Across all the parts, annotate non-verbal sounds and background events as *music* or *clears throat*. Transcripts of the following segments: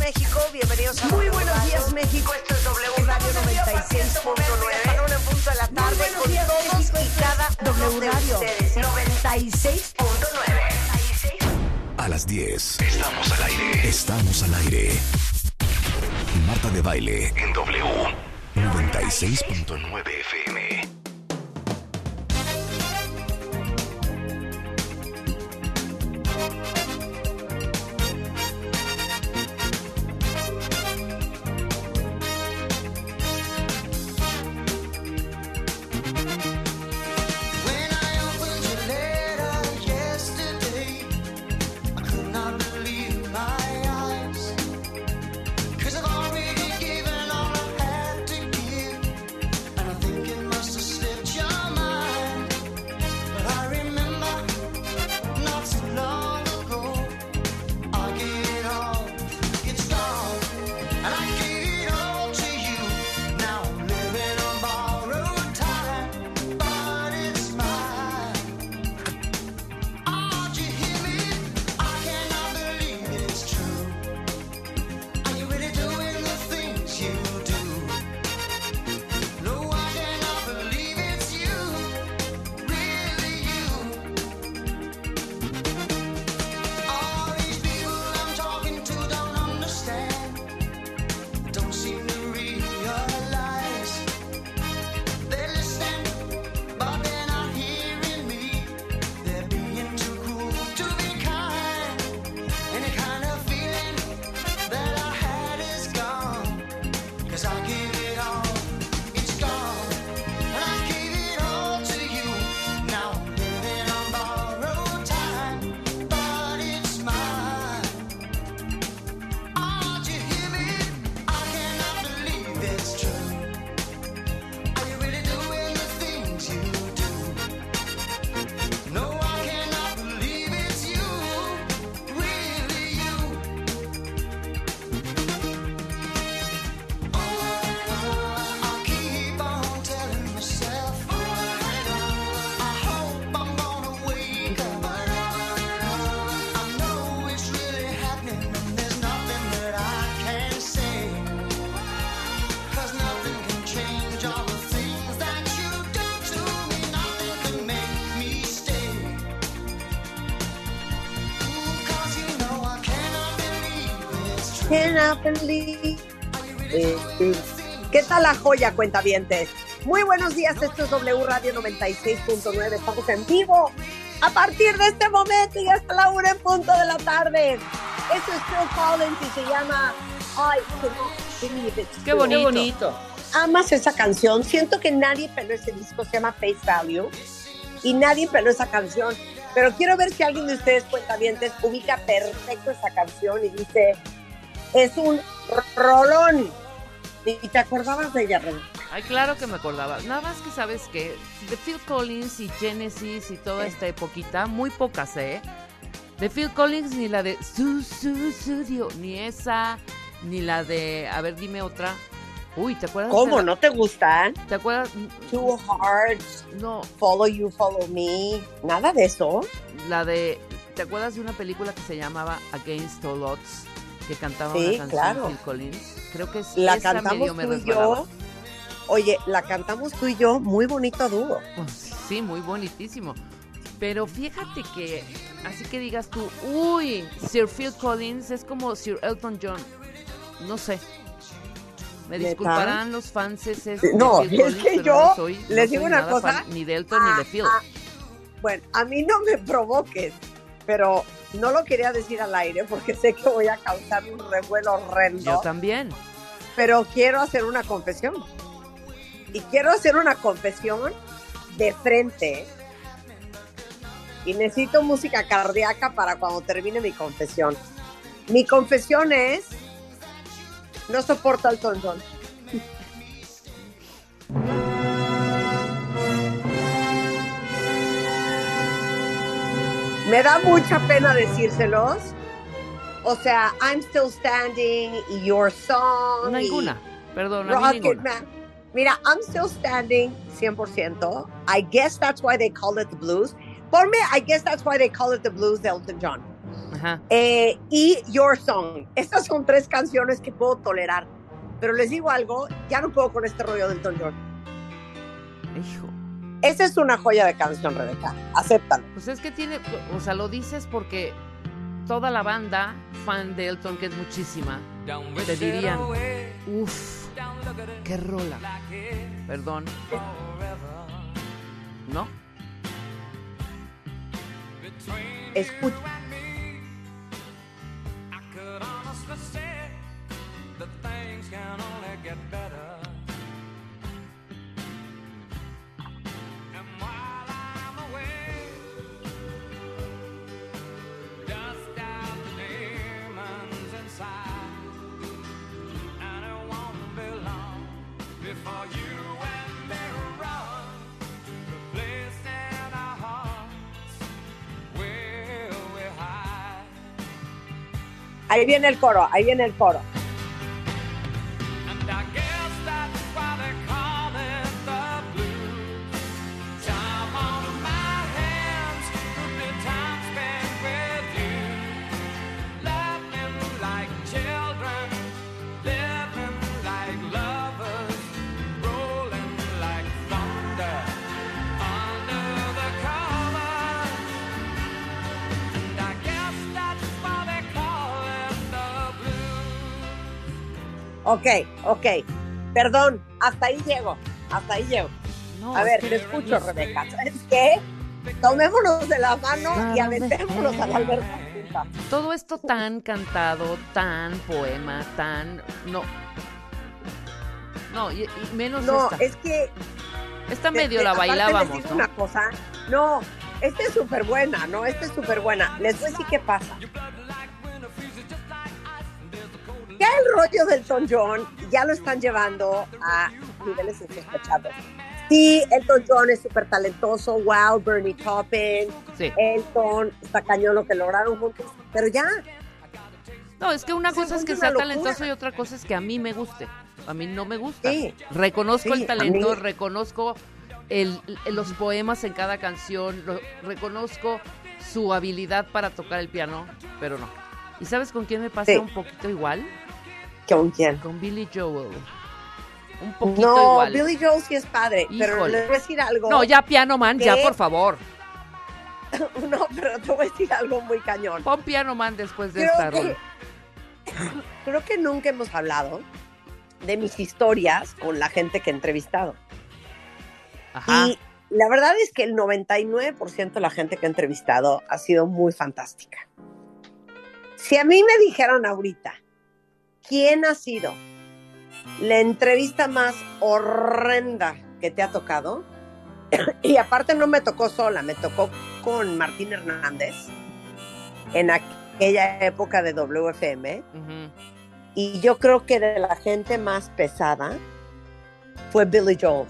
México. Bienvenidos a Muy W buenos Radio. días, México. Esto es W Radio 96.9. A una en punto de la tarde buenos con días, todos México. y cada W Radio. ustedes. 96.9. A las 10. Estamos al aire. Estamos al aire. Marta de baile en W. 96.9 FM. The things ¿Qué tal la joya, cuentavientes? Muy buenos días, esto es W Radio 96.9. Estamos en vivo a partir de este momento y hasta la una en punto de la tarde. Esto es Phil Collins y se llama I Cannot Believe Qué True. bonito. amas esa canción. Siento que nadie peló ese disco, se llama Face Value, y nadie peló esa canción. Pero quiero ver si alguien de ustedes, cuentavientes, ubica perfecto esa canción y dice, es un rolón. ¿Y te acordabas de ella, Ren? Ay, claro que me acordaba. Nada más que sabes que de Phil Collins y Genesis y toda esta epoquita, muy pocas, ¿eh? De Phil Collins ni la de Su Su Studio, ni esa, ni la de, a ver, dime otra. Uy, ¿te acuerdas? ¿Cómo? de la- ¿No te gustan? ¿Te acuerdas? Two Hearts, No, Follow You, Follow Me, nada de eso. la de, ¿te acuerdas de una película que se llamaba Against All Odds? Que cantaba Sí, una canción claro. Phil Collins. Creo que es La esa cantamos medio me tú y yo. Oye, la cantamos tú y yo, muy bonito dúo. Pues, sí, muy bonitísimo. Pero fíjate que, así que digas tú, uy, Sir Phil Collins es como Sir Elton John. No sé. Me disculparán los fans No, de Phil es Collins, que pero yo no soy, no les digo soy una cosa. fan ni de Elton ni de Phil. Ah, Bueno, a mí no me provoques, pero no lo quería decir al aire porque sé que voy a causar un revuelo horrendo. Yo también. pero quiero hacer una confesión. Y quiero hacer una confesión de frente. Y necesito música cardíaca para cuando termine mi confesión. Mi confesión es, no soporto al John. Me da mucha pena decírselos. O sea, I'm Still Standing y Your Song. y Ninguna. Perdón, a mí Rocket ninguna. Man. Mira, I'm Still Standing 100%. I guess that's why they call it the blues. Por mí, I guess that's why they call it the blues de Elton John. Ajá. Eh, y Your Song. Estas son tres canciones que puedo tolerar. Pero les digo algo, ya no puedo con este rollo del Elton John. Hijo. Esa es una joya de canción, Rebeca. Acéptalo. Pues es que tiene, o sea, lo dices porque toda la banda fan de Elton, que es muchísima, te dirían, uff, qué rola. Perdón. ¿No? Escucha. Ahí viene el coro, ahí viene el coro. Ok, ok. Perdón, hasta ahí llego. Hasta ahí llego. No, A ver, te escucho, Rebeca. ¿Sabes qué? Tomémonos de la mano y aventémonos a la alberca. Todo esto tan cantado, tan poema, tan... No. No, y, y menos No, esta. es que Esta medio de- la bailábamos, ¿no? una cosa, no, esta es súper buena, no, esta es súper buena. Les voy a decir qué pasa. El rollo del Elton John ya lo están llevando a niveles insospechados. Sí, Elton John es súper talentoso, wow, Bernie Taupin, Sí. Elton, está cañón lo que lograron juntos, pero ya, No, es que una cosa es que sea locura. talentoso y otra cosa es que a mí me guste. A mí no me gusta. Sí. Reconozco Sí, el talento, reconozco el- el- los poemas en cada canción, lo- reconozco su habilidad para tocar el piano, pero no. ¿Y sabes con quién me pasa Sí. un poquito igual? ¿Con quién? Con Billy Joel. Un poquito No, igual. Billy Joel sí es padre, pero les voy a decir algo. No, ya Piano Man, ya por favor. *laughs* No, pero te voy a decir algo muy cañón. Pon Piano Man después de Creo esta que-. *laughs* Creo que nunca hemos hablado de mis historias con la gente que he entrevistado. Ajá. Y la verdad es que el 99% de la gente que he entrevistado ha sido muy fantástica. Si a mí me dijeran ahorita, ¿quién ha sido la entrevista más horrenda que te ha tocado? *clears throat* y aparte no me tocó sola, me tocó con Martín Hernández en aquella época de WFM. Y yo creo que de la gente más pesada fue Billy Joel.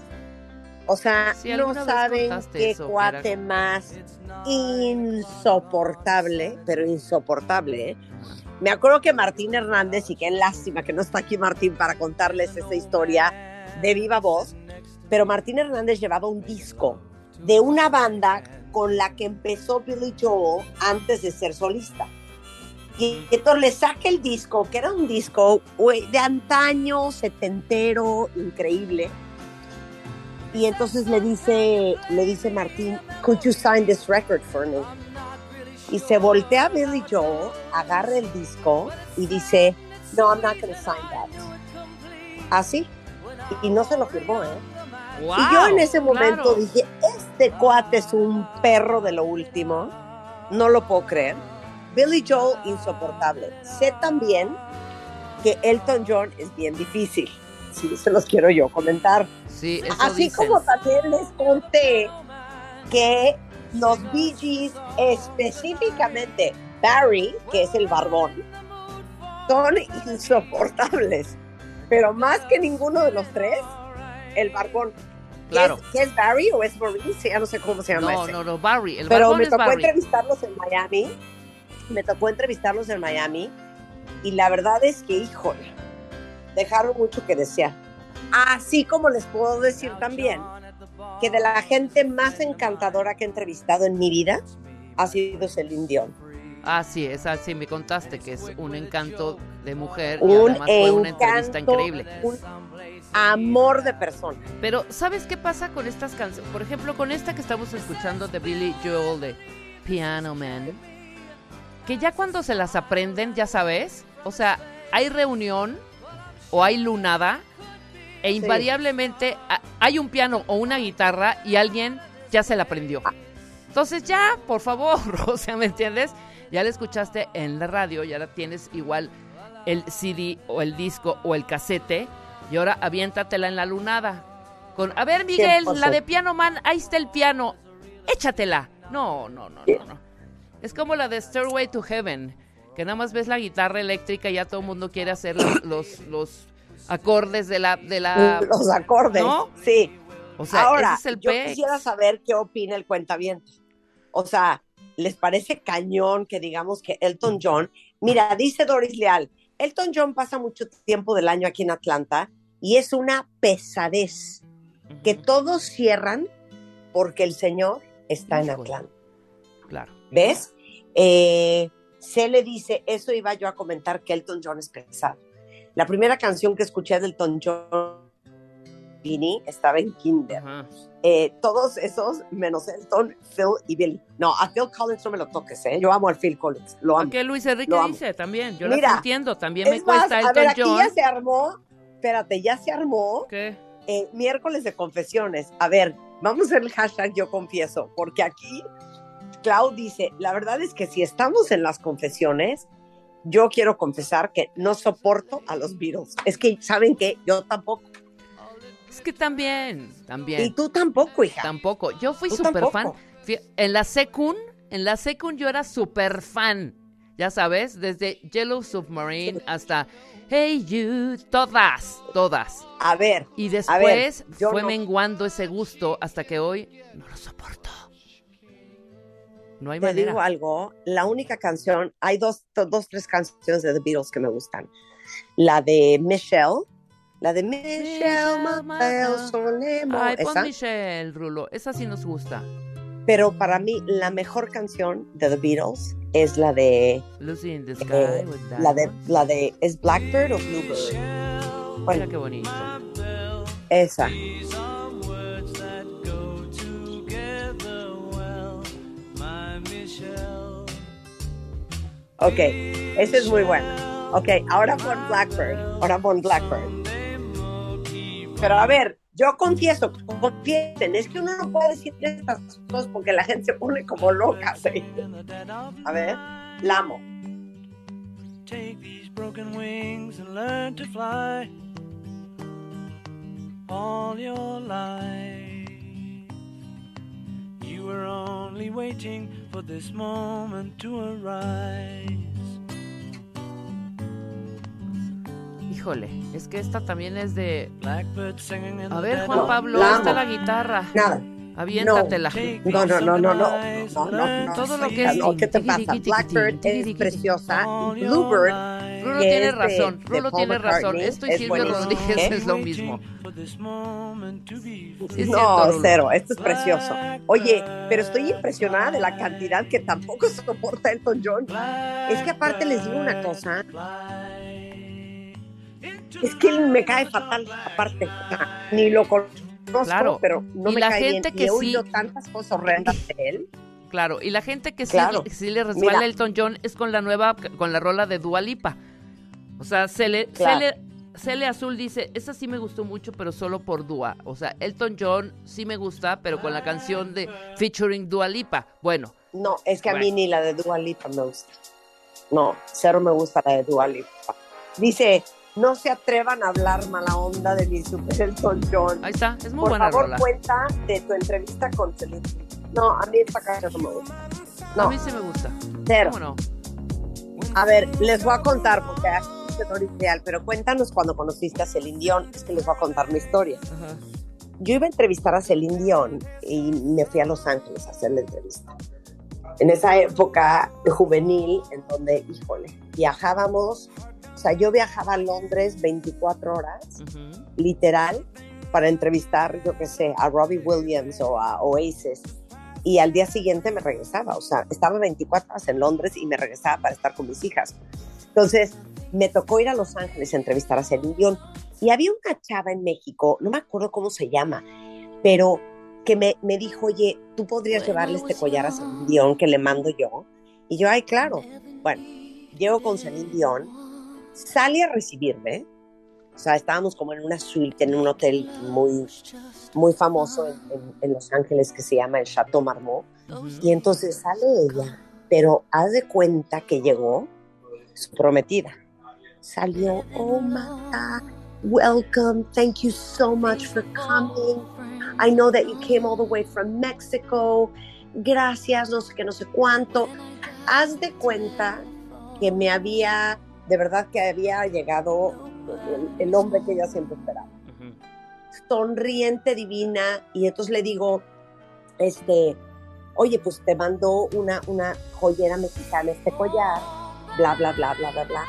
O sea, no saben qué eso, cuate más insoportable, pero insoportable. ¿eh? Me acuerdo que Martín Hernández, y qué lástima que no está aquí Martín para contarles esta historia de viva voz, pero Martín Hernández llevaba un disco de una banda con la que empezó Billy Joel antes de ser solista. Y entonces le saca el disco, que era un disco de antaño, setentero, increíble. Y entonces le dice, le dice Martín, could you sign this record for me? Y se voltea a Billy Joel, agarra el disco y dice, no, I'm not going to sign that. Así. Y no se lo firmó, ¿eh? y yo en ese momento Claro. dije, este cuate es un perro de lo último. No lo puedo creer. Billy Joel, insoportable. Sé también que Elton John es bien difícil. Sí, se los quiero yo comentar. Sí, Así como también les conté que los Bee Gees, específicamente Barry, que es el barbón, son insoportables. Pero más que ninguno de los tres, el barbón. ¿Qué Claro. es, qué es Barry o es Maurice? Ya no sé cómo se llama No, ese. no, no, Barry. El Pero barbón me es tocó Barry. entrevistarlos en Miami. Me tocó entrevistarlos en Miami. Y la verdad es que, híjole, dejaron mucho que desear. Así como les puedo decir también que de la gente más encantadora que he entrevistado en mi vida ha sido Celine Dion. Ah, sí, esa sí me contaste que es un encanto de mujer y Un además fue una entrevista encanto, increíble. un amor de persona. Pero, ¿sabes qué pasa con estas canciones? Por ejemplo, con esta que estamos escuchando de Billy Joel de Piano Man, que ya cuando se las aprenden, ya sabes, o sea, hay reunión o hay lunada e invariablemente hay un piano o una guitarra y alguien ya se la aprendió. Entonces ya, por favor, *laughs* o sea, ¿me entiendes? Ya la escuchaste en la radio, ya la tienes igual el CD o el disco o el casete y ahora aviéntatela en la lunada. Con, a ver, Miguel, 100%. la de Piano Man, ahí está el piano, échatela. No, no, no, no, no. Es como la de Stairway to Heaven, que nada más ves la guitarra eléctrica y ya todo el mundo quiere hacer los, los, los acordes de la, de la... Los acordes. ¿no? Sí. O sea, Ahora, ese es el yo quisiera saber qué opina el cuentaviente. O sea, ¿les parece cañón que digamos que Elton John, mira, dice Doris Leal, Elton John pasa mucho tiempo del año aquí en Atlanta y es una pesadez que todos cierran porque el señor está en. Atlanta. Claro. ¿Ves? Eh, se le dice, eso iba yo a comentar que Elton John es pesado. La primera canción que escuché de Elton John estaba en Kinder. Eh, todos esos, menos Elton, Phil y Billy. No, a Phil Collins no me lo toques, ¿eh? Yo amo al Phil Collins, lo amo. Porque Luis Enrique Lo amo. dice también, yo Mira, las entiendo, también me Es más, cuesta a Elton ver, aquí John. ya se armó, espérate, ya se armó ¿Qué? eh, miércoles de confesiones. A ver, vamos a hacer el hashtag yo confieso, porque aquí Clau dice, la verdad es que si estamos en las confesiones, yo quiero confesar que no soporto a los Beatles. Es que, ¿saben qué? Yo tampoco. Es que también, también. Y tú tampoco, hija. Tampoco. Yo fui súper fan. En la secund, en la secund yo era súper fan. Ya sabes, desde Yellow Submarine hasta Hey You, todas, todas. A ver, Y ver, después fue no- menguando ese gusto hasta que hoy no lo soporto. No hay te manera. digo algo, la única canción, hay dos, dos, tres canciones de The Beatles que me gustan. La de Michelle, la de Michelle, Michelle, Mateo, Ay, pon esa. Michelle, Rulo. Esa sí nos gusta. Pero para mí, la mejor canción de The Beatles es la de, Lucy in the Sky eh, with la de, la de, ¿es Blackbird o Bluebird? Mira Bueno, qué bonito. esa. Ok, esa es muy buena. Ok, ahora pon Blackbird, ahora pon Blackbird. Pero a ver, yo confieso, confiesen, es que uno no puede decir estas cosas porque la gente se pone como loca. ¿sí? A ver, la amo. Take these broken wings and learn to fly all your life. Were only waiting for this moment to arise. Híjole, es que esta también es de. A ver, Juan Pablo, ahí está la guitarra. Nada. Aviéntatela. No, no, no, no, no, no, no, no. Todo lo que es- No, ¿qué te pasa? Blackbird es preciosa. Bluebird. Rulo tiene es de- razón, Rulo tiene razón. Esto y es Silvio buenísimo. Rodríguez ¿Eh? es lo mismo. Sí, cierto, No, cero, esto es precioso. Oye, pero estoy impresionada de la cantidad que tampoco *laughs* soporta Elton John. Es que aparte les digo una cosa, es que él me cae fatal, aparte, ni lo conozco, Claro. pero no Y me la cae gente bien. que he sí- oído tantas cosas horrendas de él. Claro, y la gente que sí, Claro. sí le resbala Mira. Elton John es con la nueva, con la rola de Dua Lipa. O sea, Cele, Claro. Cele, Cele Azul dice, esa sí me gustó mucho, pero solo por Dua. O sea, Elton John sí me gusta, pero con la canción de featuring Dua Lipa. Bueno, No, es que a mí ni la de Dua Lipa me gusta. No, cero me gusta la de Dua Lipa. Dice, no se atrevan a hablar mala onda de mi super Elton John. ahí está, es muy Por buena favor, rola. cuenta de tu entrevista con Celine. No, a mí esta canción no me gusta. A No, mí sí me gusta. cero. ¿Cómo no? A ver, les voy a contar, porque es Doris Real, pero cuéntanos cuando conociste a Celine Dion. Es que les voy a contar mi historia. Ajá. Yo iba a entrevistar a Celine Dion y me fui a Los Ángeles a hacer la entrevista. En esa época juvenil, en donde, híjole, viajábamos, o sea, yo viajaba a Londres 24 horas, Ujú. literal, para entrevistar, yo qué sé, a Robbie Williams o a Oasis. y al día siguiente me regresaba, o sea, estaba 24 horas en Londres y me regresaba para estar con mis hijas. Entonces, me tocó ir a Los Ángeles a entrevistar a Celine Dion y había una chava en México, no me acuerdo cómo se llama, pero que me, me dijo, oye, tú podrías llevarle este collar a Celine Dion que le mando yo. Y yo, ay, claro. Bueno, llego con Celine Dion, sale a recibirme, o sea, estábamos como en una suite en un hotel muy, muy famoso en, en- en Los Ángeles que se llama el Chateau Marmont. Y entonces sale ella, pero haz de cuenta que llegó su prometida. Salió, oh my God, welcome, thank you so much for coming. I know that you came all the way from Mexico. Gracias, no sé qué, no sé cuánto. Haz de cuenta que me había, de verdad que había llegado el, el hombre que ella siempre esperaba sonriente, divina, y entonces le digo, este, oye, pues te mando una, una joyera mexicana, este collar, bla, bla, bla, bla, bla, bla.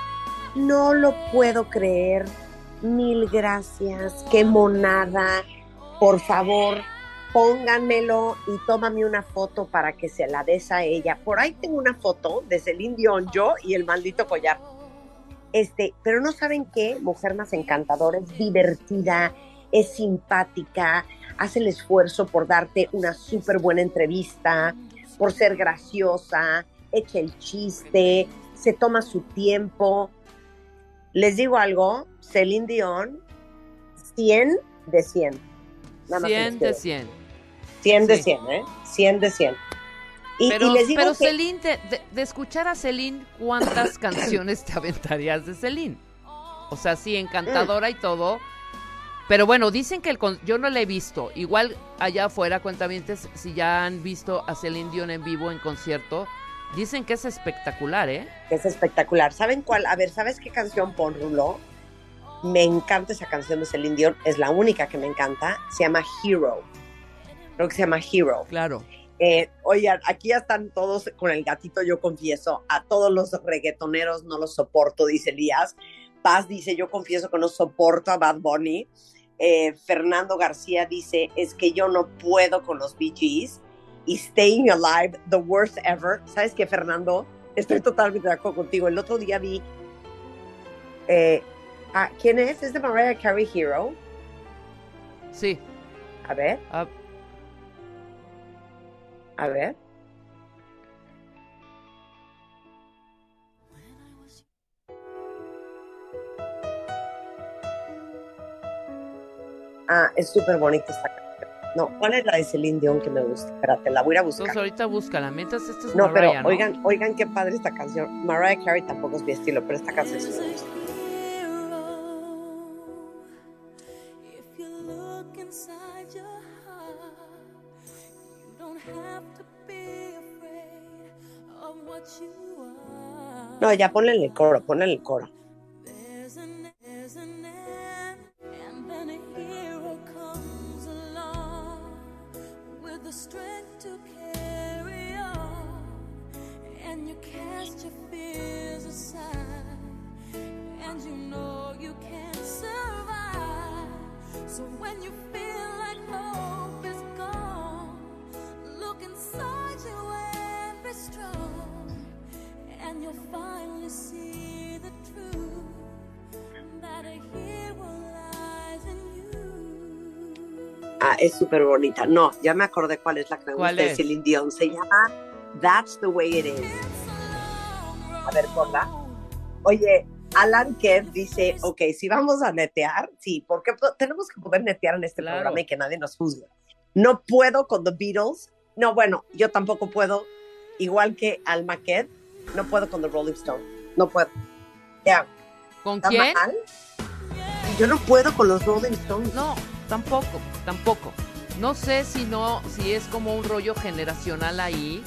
No lo puedo creer, mil gracias, qué monada, por favor, pónganmelo y tómame una foto para que se la des a ella. Por ahí tengo una foto de Celine Dion, yo y el maldito collar. Este, pero no saben qué, mujer más encantadora, es divertida, es simpática, hace el esfuerzo por darte una súper buena entrevista, por ser graciosa, echa el chiste, se toma su tiempo. Les digo algo, Celine Dion, 100 de 100. Nada más 100 les de quiero 100. 100 de Sí. 100, ¿eh? 100 de 100. Y, Pero, y les digo pero que Celine, de, de- de escuchar a Celine, ¿cuántas *coughs* canciones te aventarías de Celine? O sea, sí, encantadora y todo. Pero bueno, dicen que el con- yo no la he visto. Igual allá afuera, cuentamientos, si ya han visto a Celine Dion en vivo en concierto, dicen que es espectacular, ¿eh? es espectacular. ¿Saben cuál? A ver, ¿sabes qué canción pon Rulo? Me encanta esa canción de Celine Dion, es la única que me encanta. Se llama Hero. Creo que se llama Hero. Claro. Eh, oigan, aquí ya están todos con el gatito, yo confieso. A todos los reggaetoneros no los soporto, dice Elías. Paz dice, yo confieso que no soporto a Bad Bunny. Eh, Fernando García dice, es que yo no puedo con los Bee Gees. Y Staying Alive, the worst ever. ¿Sabes qué, Fernando? Estoy totalmente de acuerdo contigo. El otro día vi... eh, ah, ¿Quién es? ¿Es de Mariah Carey Hero? Sí. A ver, Ah, a ver. Ah, es súper bonita esta canción. No, ¿cuál es la de Celine Dion que me gusta? Espérate, la voy a a entonces buscar. ahorita búscala. Mientras esto es No, Mariah, pero ¿no? oigan, oigan qué padre esta canción. Mariah Carey tampoco es mi estilo, pero esta canción sí me gusta. No, ya ponle el coro, ponle el coro. Es súper bonita. No, ya me acordé cuál es la que me ¿Cuál gusta de? Celine Dion. Se llama That's the Way It Is. A ver, ponla. Oye, Alan Kev dice, ok, si vamos a netear, sí, porque po- tenemos que poder netear en este Claro. programa y que nadie nos juzgue. No puedo con The Beatles. No, bueno, yo tampoco puedo, igual que Alma Kev, no puedo con The Rolling Stones. No puedo. Ya, ¿Con ¿está quién? mal? Yo no puedo con los Rolling Stones. No, tampoco, tampoco. No sé si no, si es como un rollo generacional ahí,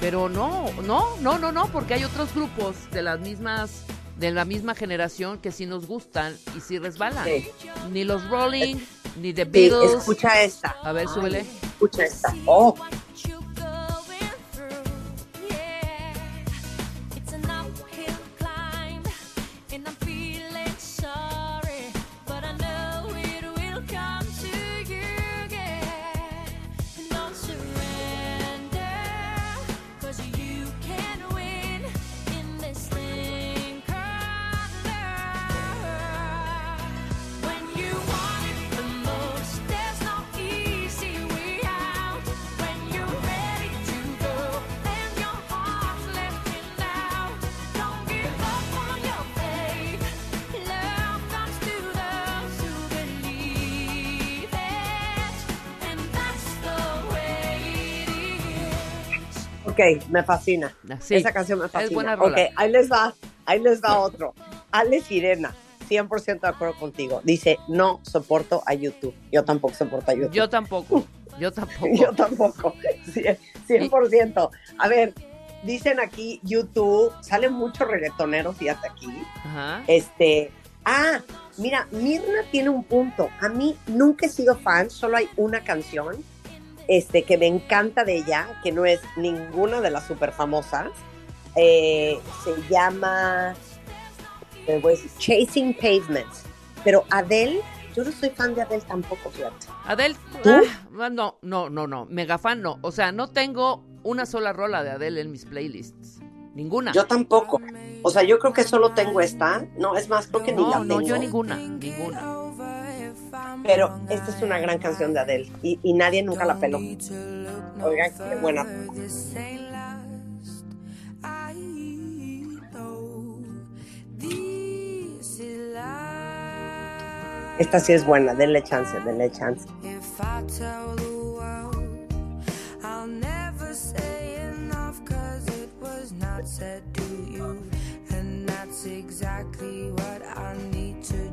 pero no, no, no, no, no, porque hay otros grupos de las mismas, de la misma generación que sí nos gustan y sí resbalan. Sí. Ni los Rolling, ni The Sí, Beatles. escucha esta. A ver, súbele. Escucha esta. Oh, Ok, me fascina. Sí, Esa canción me fascina. Es buena rola. Ok, ahí les va, ahí les va otro. Ale Sirena, 100% de acuerdo contigo. Dice, no soporto a YouTube. Yo tampoco soporto a YouTube. Yo tampoco. Yo tampoco. *laughs* Yo tampoco. Cien- 100%. A ver, dicen aquí YouTube, sale mucho reggaetonero, fíjate aquí. Ajá. Este, ah, mira, Mirna tiene un punto. A mí nunca he sido fan, solo hay una canción este, que me encanta de ella, que no es ninguna de las super famosas. Eh, se llama Chasing Pavements. Pero Adele, yo no soy fan de Adele tampoco, fíjate. Adele, ¿Tú? ah, no, no, no, no, mega fan no. O sea, no tengo una sola rola de Adele en mis playlists. Ninguna. Yo tampoco. O sea, yo creo que solo tengo esta. No, es más, creo que ni la no, no, tengo. yo ninguna, ninguna. Pero esta es una gran canción de Adele y, y nadie nunca la peló. Oigan, qué buena. Esta sí es buena, denle chance, denle chance. Exactly what I need to do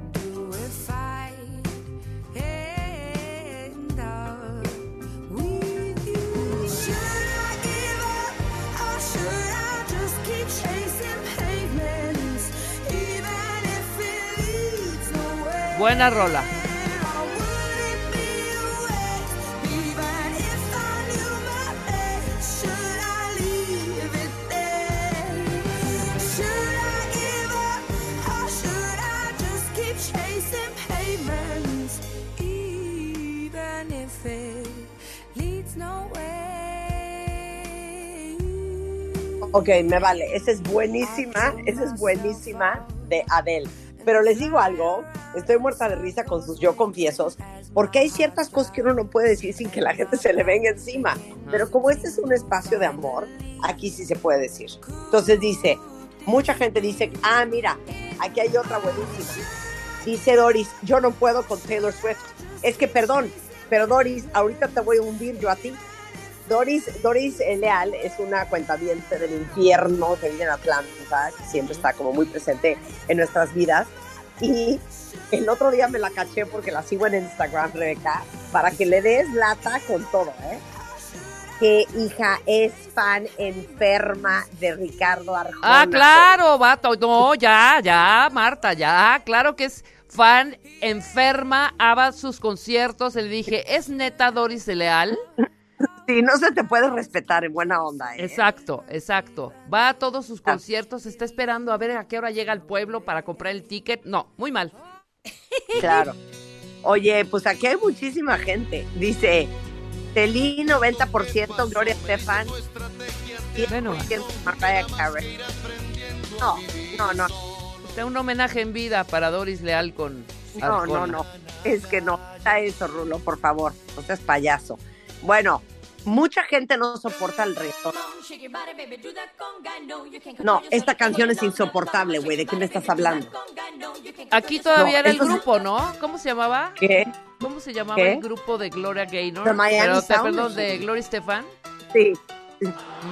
Buena rola. Ok, me vale. Esa es buenísima, esa es buenísima de Adele. Pero les digo algo, estoy muerta de risa con sus yo confiesos, porque hay ciertas cosas que uno no puede decir sin que la gente se le venga encima. Pero como este es un espacio de amor, aquí sí se puede decir. Entonces dice, mucha gente dice, ah, mira, aquí hay otra buenísima. Dice Doris, yo no puedo con Taylor Swift. Es que perdón, pero Doris, ahorita te voy a hundir yo a ti. Doris, Doris Leal es una cuentaviente del infierno que vive en Atlanta, que siempre está como muy presente en nuestras vidas. Y el otro día me la caché porque la sigo en Instagram, Rebeca, para que le des lata con todo, ¿eh? Que hija es fan enferma de Ricardo Arjona. Ah, claro, vato. No, ya, ya, Marta, ya. Claro que es fan enferma, aba sus conciertos. Le dije, ¿es neta Doris Leal? Sí, no se te puede respetar en buena onda, ¿eh? Exacto, exacto. Va a todos sus conciertos, está esperando a ver a qué hora llega al pueblo para comprar el ticket. No, muy mal. *laughs* Claro. Oye, pues aquí hay muchísima gente. Dice, Telí 90%, Gloria Estefan, 10% Bueno. No, no, no, Está un homenaje en vida para Doris Leal con no, no, no. Es que no, está eso, Rulo, por favor. No seas payaso. Bueno, mucha gente no soporta el reggaetón. No, esta canción es insoportable, güey. ¿De qué me estás hablando? Aquí todavía No, era el es- grupo, ¿no? ¿Cómo se llamaba? ¿Qué? ¿Cómo se llamaba ¿Qué? el grupo de Gloria Gaynor? The Miami Pero, Sound perdón, de. Gloria Estefan. Sí.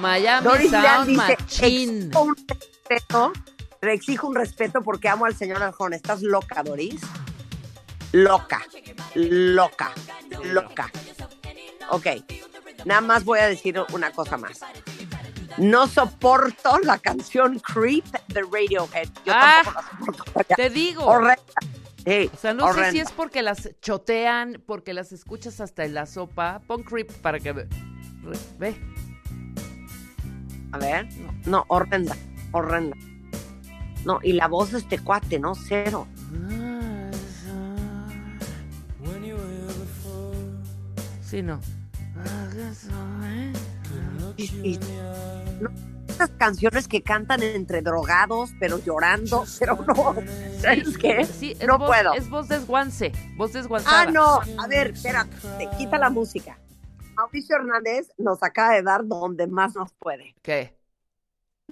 Miami Doris Sound Machine. exijo un respeto, le exijo un respeto porque amo al señor Arjona. ¿Estás loca, Doris? Loca, loca, loca. Ok, nada más voy a decir una cosa más. No soporto la canción Creep de Radiohead. Yo Ah, tampoco la soporto. Te digo. Horrenda. Sí, O sea, no sé si horrenda. es porque las chotean, porque las escuchas hasta en la sopa. Pon creep para que ve. Ve. A ver, no, no, horrenda, horrenda. No, y la voz de este cuate, ¿no? Cero. Sí, no. Y- y- no, estas canciones que cantan entre drogados, pero llorando, *laughs* pero no. ¿Sabes qué? Sí, es no voz, puedo. Es voz desguance. Voz desguanzada. Ah, no. A ver, espérate. Quita la música. Mauricio Hernández nos acaba de dar donde más nos puede. ¿Qué?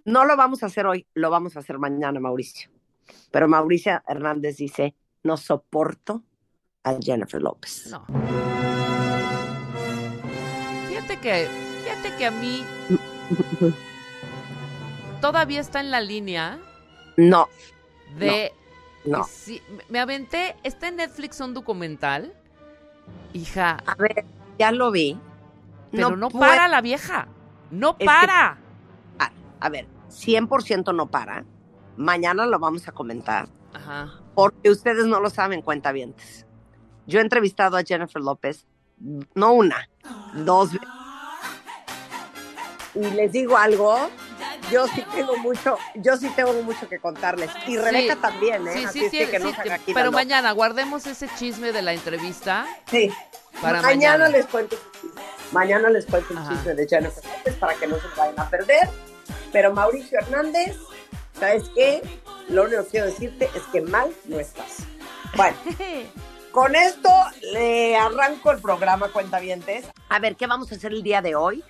No lo vamos a hacer hoy, lo vamos a hacer mañana, Mauricio. Pero Mauricio Hernández dice, no soporto a Jennifer López. No. Fíjate que, fíjate que a mí todavía está en la línea No, de... no. sí, me- aventé, está en Netflix un documental, hija, A ver, ya lo vi. pero no, para la vieja, no Es que- para. A, a ver, 100% no para. Mañana lo vamos a comentar. Ajá. Porque ustedes no lo saben, cuentavientes. Yo he entrevistado a Jennifer López, no una, dos veces. Y les digo algo, yo sí tengo mucho, yo sí tengo mucho que contarles. Y Rebeca Sí. también, ¿eh? Sí, Así sí, es que, que no se haga pero mañana guardemos ese chisme de la entrevista Sí. para mañana, mañana. les cuento. Mañana les cuento el Ajá. chisme de Jennifer López para que no se vayan a perder. Pero Mauricio Hernández, ¿sabes qué? Lo único que quiero decirte es que mal no estás. Bueno, *laughs* con esto le arranco el programa, cuentavientes. A ver, ¿qué vamos a hacer el día de hoy?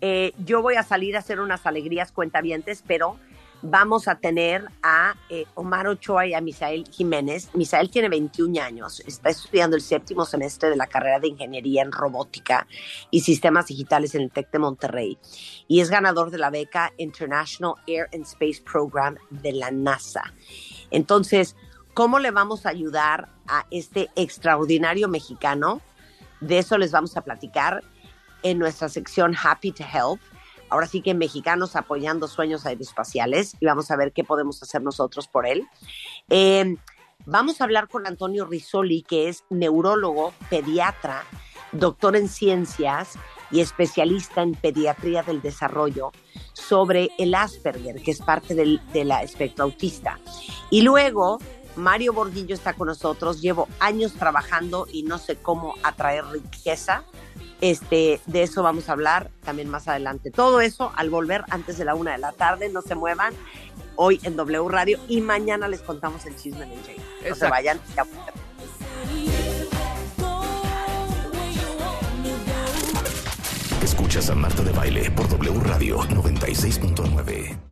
Eh, yo voy a salir a hacer unas alegrías cuentavientes, pero vamos a tener a eh, Omar Ochoa y a Misael Jiménez. Misael tiene 21 años, está estudiando el séptimo semestre de la carrera de Ingeniería en Robótica y Sistemas Digitales en el TEC de Monterrey y es ganador de la beca International Air and Space Program de la NASA. Entonces, ¿cómo le vamos a ayudar a este extraordinario mexicano? De eso les vamos a platicar en nuestra sección Happy to Help. Ahora sí que mexicanos apoyando sueños aeroespaciales y vamos a ver qué podemos hacer nosotros por él. Eh, vamos a hablar con Antonio Risoli, que es neurólogo, pediatra, doctor en ciencias y especialista en pediatría del desarrollo, sobre el Asperger, que es parte del, de la espectro autista. Y luego, Mario Bordillo está con nosotros. Llevo años trabajando y no sé cómo atraer riqueza. Este, de eso vamos a hablar también más adelante. Todo eso al volver antes de la una de la tarde. No se muevan. Hoy en W Radio y mañana les contamos el chisme de Jay. No se vayan. ya. Escuchas a Marta de Baile por W Radio 96.9.